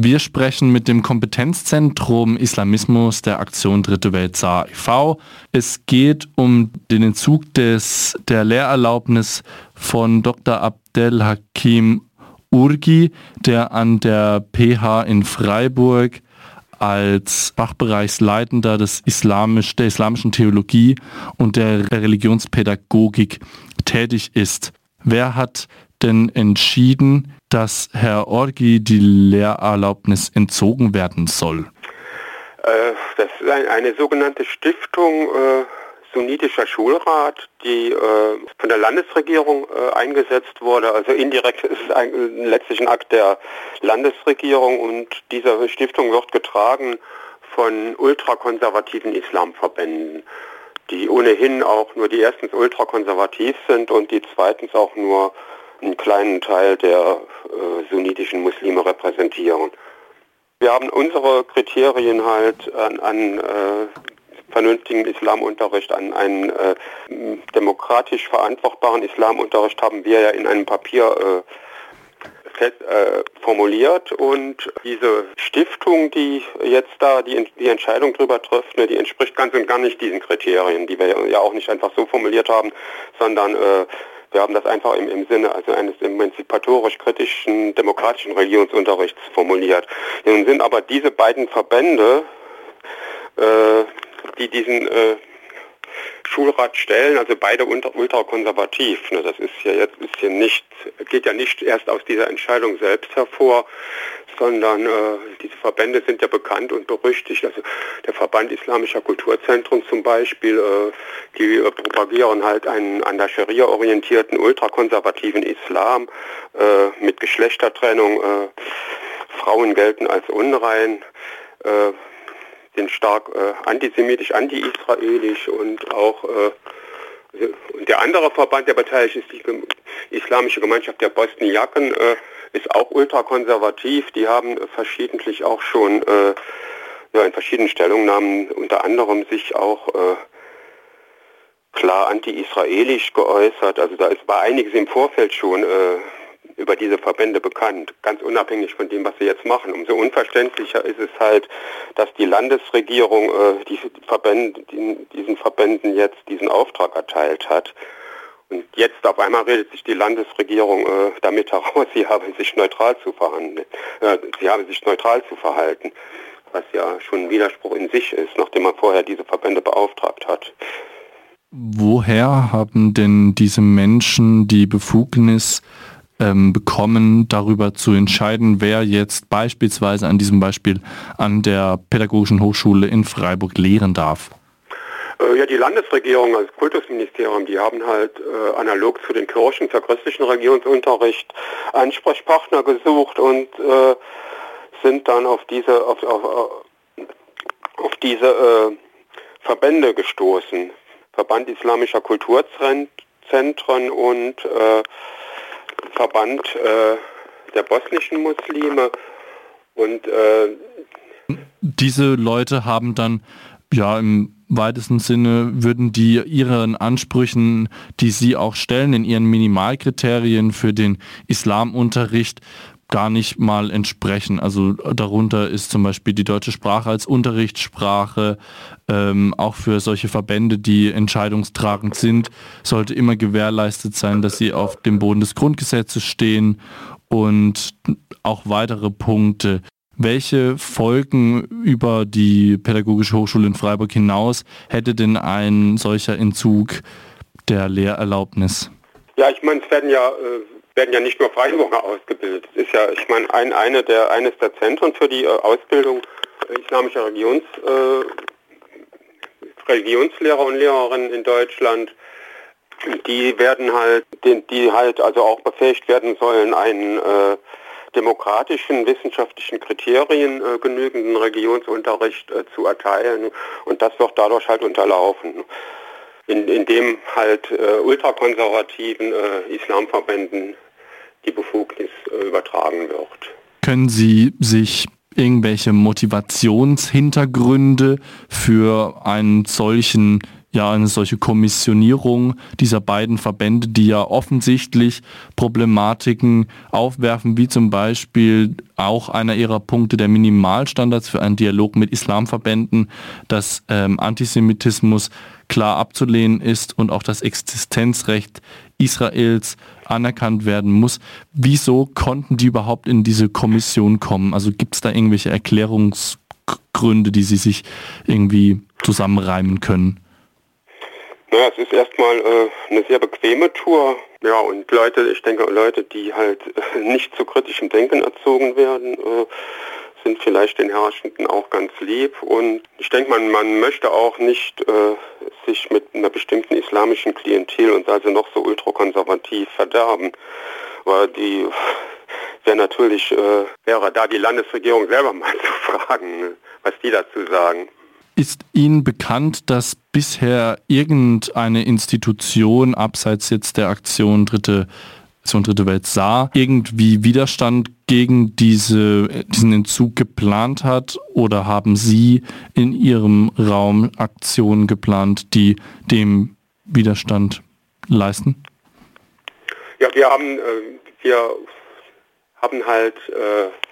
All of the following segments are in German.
Wir sprechen mit dem Kompetenzzentrum Islamismus der Aktion Dritte Welt SAR e.V. Es geht um den Entzug des, der Lehrerlaubnis von Dr. Abdel Hakim Urgi, der an der PH in Freiburg als Fachbereichsleitender des Islamisch, der islamischen Theologie und der Religionspädagogik tätig ist. Wer hat denn entschieden, dass Herr Orgi die Lehrerlaubnis entzogen werden soll? Äh, das ist ein, eine sogenannte Stiftung äh, sunnitischer Schulrat, die äh, von der Landesregierung äh, eingesetzt wurde. Also indirekt ist es ein, letztlich ein Akt der Landesregierung und diese Stiftung wird getragen von ultrakonservativen Islamverbänden, die ohnehin auch nur die erstens ultrakonservativ sind und die zweitens auch nur einen kleinen Teil der äh, sunnitischen Muslime repräsentieren. Wir haben unsere Kriterien halt an, an äh, vernünftigen Islamunterricht, an einen äh, demokratisch verantwortbaren Islamunterricht haben wir ja in einem Papier äh, fest, äh, formuliert und diese Stiftung, die jetzt da die, die Entscheidung darüber trifft, ne, die entspricht ganz und gar nicht diesen Kriterien, die wir ja auch nicht einfach so formuliert haben, sondern äh, wir haben das einfach im, im Sinne also eines emanzipatorisch kritischen demokratischen Religionsunterrichts formuliert. Nun sind aber diese beiden Verbände, äh, die diesen äh, Schulrat stellen, also beide ultrakonservativ. Ne, das ist ja jetzt ist hier nicht, geht ja nicht erst aus dieser Entscheidung selbst hervor, sondern äh, diese Verbände sind ja bekannt und berüchtigt. Also der Verband Islamischer Kulturzentren zum Beispiel, äh, die äh, propagieren halt einen an der Scharia orientierten ultrakonservativen Islam äh, mit Geschlechtertrennung. Äh, Frauen gelten als unrein äh, sind stark äh, antisemitisch, anti-israelisch und auch äh, und der andere Verband, der beteiligt ist, die Islamische Gemeinschaft der Bosniaken, äh, ist auch ultrakonservativ. Die haben verschiedentlich auch schon äh, ja, in verschiedenen Stellungnahmen unter anderem sich auch äh, klar anti-israelisch geäußert. Also da ist, war einiges im Vorfeld schon äh, über diese Verbände bekannt, ganz unabhängig von dem, was sie jetzt machen. Umso unverständlicher ist es halt, dass die Landesregierung äh, die Verbände, die, diesen Verbänden jetzt diesen Auftrag erteilt hat. Und jetzt auf einmal redet sich die Landesregierung äh, damit heraus, sie haben sich neutral zu verhandeln, äh, sie haben sich neutral zu verhalten, was ja schon ein Widerspruch in sich ist, nachdem man vorher diese Verbände beauftragt hat. Woher haben denn diese Menschen die Befugnis, ähm, bekommen, darüber zu entscheiden, wer jetzt beispielsweise an diesem Beispiel an der Pädagogischen Hochschule in Freiburg lehren darf? Äh, ja, die Landesregierung als Kultusministerium, die haben halt äh, analog zu den Kirchen für christlichen Religionsunterricht Ansprechpartner gesucht und äh, sind dann auf diese auf, auf, auf diese äh, Verbände gestoßen. Verband Islamischer Kulturzentren und äh, Verband äh, der bosnischen Muslime und äh, diese Leute haben dann ja im weitesten Sinne würden die ihren Ansprüchen, die sie auch stellen in ihren Minimalkriterien für den Islamunterricht, gar nicht mal entsprechen. Also darunter ist zum Beispiel die deutsche Sprache als Unterrichtssprache, ähm, auch für solche Verbände, die entscheidungstragend sind, sollte immer gewährleistet sein, dass sie auf dem Boden des Grundgesetzes stehen und auch weitere Punkte. Welche Folgen über die Pädagogische Hochschule in Freiburg hinaus hätte denn ein solcher Entzug der Lehrerlaubnis? Ja, ich meine, es werden ja äh werden ja nicht nur Freiburger ausgebildet. Es ist ja, ich meine, ein, eine der, eines der Zentren für die äh, Ausbildung islamischer Religions, äh, Religionslehrer und Lehrerinnen in Deutschland. Die werden halt, die, die halt also auch befähigt werden sollen, einen äh, demokratischen, wissenschaftlichen Kriterien äh, genügenden Religionsunterricht äh, zu erteilen. Und das wird dadurch halt unterlaufen in, in dem halt äh, ultrakonservativen äh, Islamverbänden die Befugnis äh, übertragen wird. Können Sie sich irgendwelche Motivationshintergründe für einen solchen ja eine solche Kommissionierung dieser beiden Verbände, die ja offensichtlich Problematiken aufwerfen, wie zum Beispiel auch einer ihrer Punkte der Minimalstandards für einen Dialog mit Islamverbänden, dass ähm, Antisemitismus klar abzulehnen ist und auch das Existenzrecht Israels anerkannt werden muss. Wieso konnten die überhaupt in diese Kommission kommen? Also gibt es da irgendwelche Erklärungsgründe, die sie sich irgendwie zusammenreimen können? Naja, es ist erstmal äh, eine sehr bequeme Tour. Ja, und Leute, ich denke, Leute, die halt äh, nicht zu kritischem Denken erzogen werden, äh, sind vielleicht den Herrschenden auch ganz lieb. Und ich denke, man, man möchte auch nicht äh, sich mit einer bestimmten islamischen Klientel und also noch so ultrakonservativ verderben. Weil die wäre natürlich, äh, wäre da die Landesregierung selber mal zu fragen, ne, was die dazu sagen. Ist Ihnen bekannt, dass bisher irgendeine Institution abseits jetzt der Aktion Dritte, Aktion Dritte Welt sah, irgendwie Widerstand gegen diese, diesen Entzug geplant hat? Oder haben Sie in Ihrem Raum Aktionen geplant, die dem Widerstand leisten? Ja, wir haben, äh, wir haben halt äh,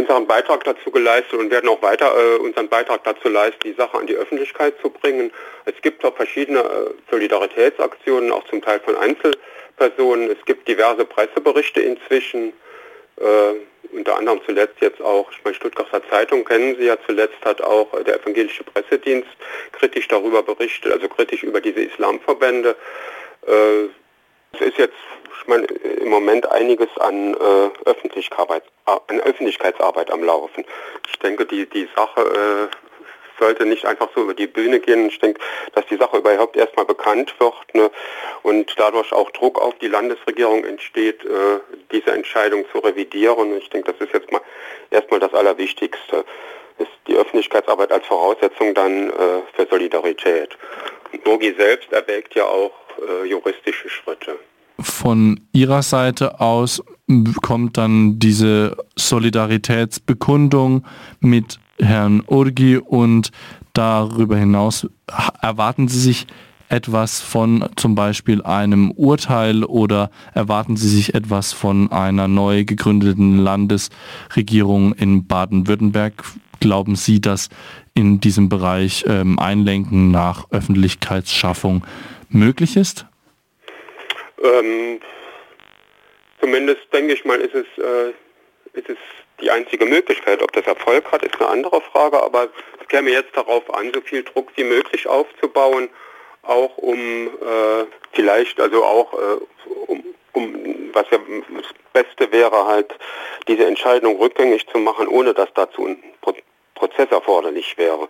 unseren Beitrag dazu geleistet und werden auch weiter äh, unseren Beitrag dazu leisten, die Sache an die Öffentlichkeit zu bringen. Es gibt auch verschiedene äh, Solidaritätsaktionen, auch zum Teil von Einzelpersonen. Es gibt diverse Presseberichte inzwischen, äh, unter anderem zuletzt jetzt auch, ich meine, Stuttgarter Zeitung kennen Sie ja zuletzt, hat auch äh, der evangelische Pressedienst kritisch darüber berichtet, also kritisch über diese Islamverbände. Äh, es ist jetzt ich meine, im Moment einiges an, äh, Öffentlichkeit, an Öffentlichkeitsarbeit am Laufen. Ich denke, die, die Sache äh, sollte nicht einfach so über die Bühne gehen. Ich denke, dass die Sache überhaupt erstmal bekannt wird ne, und dadurch auch Druck auf die Landesregierung entsteht, äh, diese Entscheidung zu revidieren. Ich denke, das ist jetzt mal erstmal das Allerwichtigste. Ist die Öffentlichkeitsarbeit als Voraussetzung dann äh, für Solidarität. Nogi selbst erwägt ja auch äh, juristische Schritte von Ihrer Seite aus kommt dann diese Solidaritätsbekundung mit Herrn Urgi und darüber hinaus erwarten Sie sich etwas von zum Beispiel einem Urteil oder erwarten Sie sich etwas von einer neu gegründeten Landesregierung in Baden-Württemberg? Glauben Sie, dass in diesem Bereich ähm, Einlenken nach Öffentlichkeitsschaffung möglich ist? Ähm, zumindest denke ich mal, ist es, äh, ist es die einzige Möglichkeit. Ob das Erfolg hat, ist eine andere Frage, aber es käme jetzt darauf an, so viel Druck wie möglich aufzubauen, auch um äh, vielleicht, also auch äh, um, um, was ja das Beste wäre, halt diese Entscheidung rückgängig zu machen, ohne dass dazu ein Pro Prozess erforderlich wäre.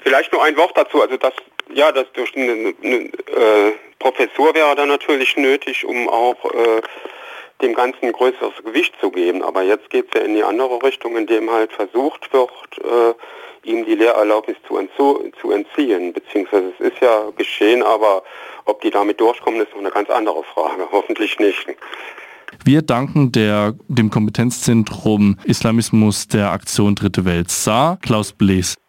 Vielleicht nur ein Wort dazu, also das, ja, das durch eine, eine äh, Professur wäre dann natürlich nötig, um auch äh, dem Ganzen größeres Gewicht zu geben. Aber jetzt geht es ja in die andere Richtung, indem halt versucht wird, äh, ihm die Lehrerlaubnis zu, zu, entziehen. Beziehungsweise es ist ja geschehen, aber ob die damit durchkommen, ist noch eine ganz andere Frage. Hoffentlich nicht. Wir danken der, dem Kompetenzzentrum Islamismus der Aktion Dritte Welt SAR, Klaus Blees.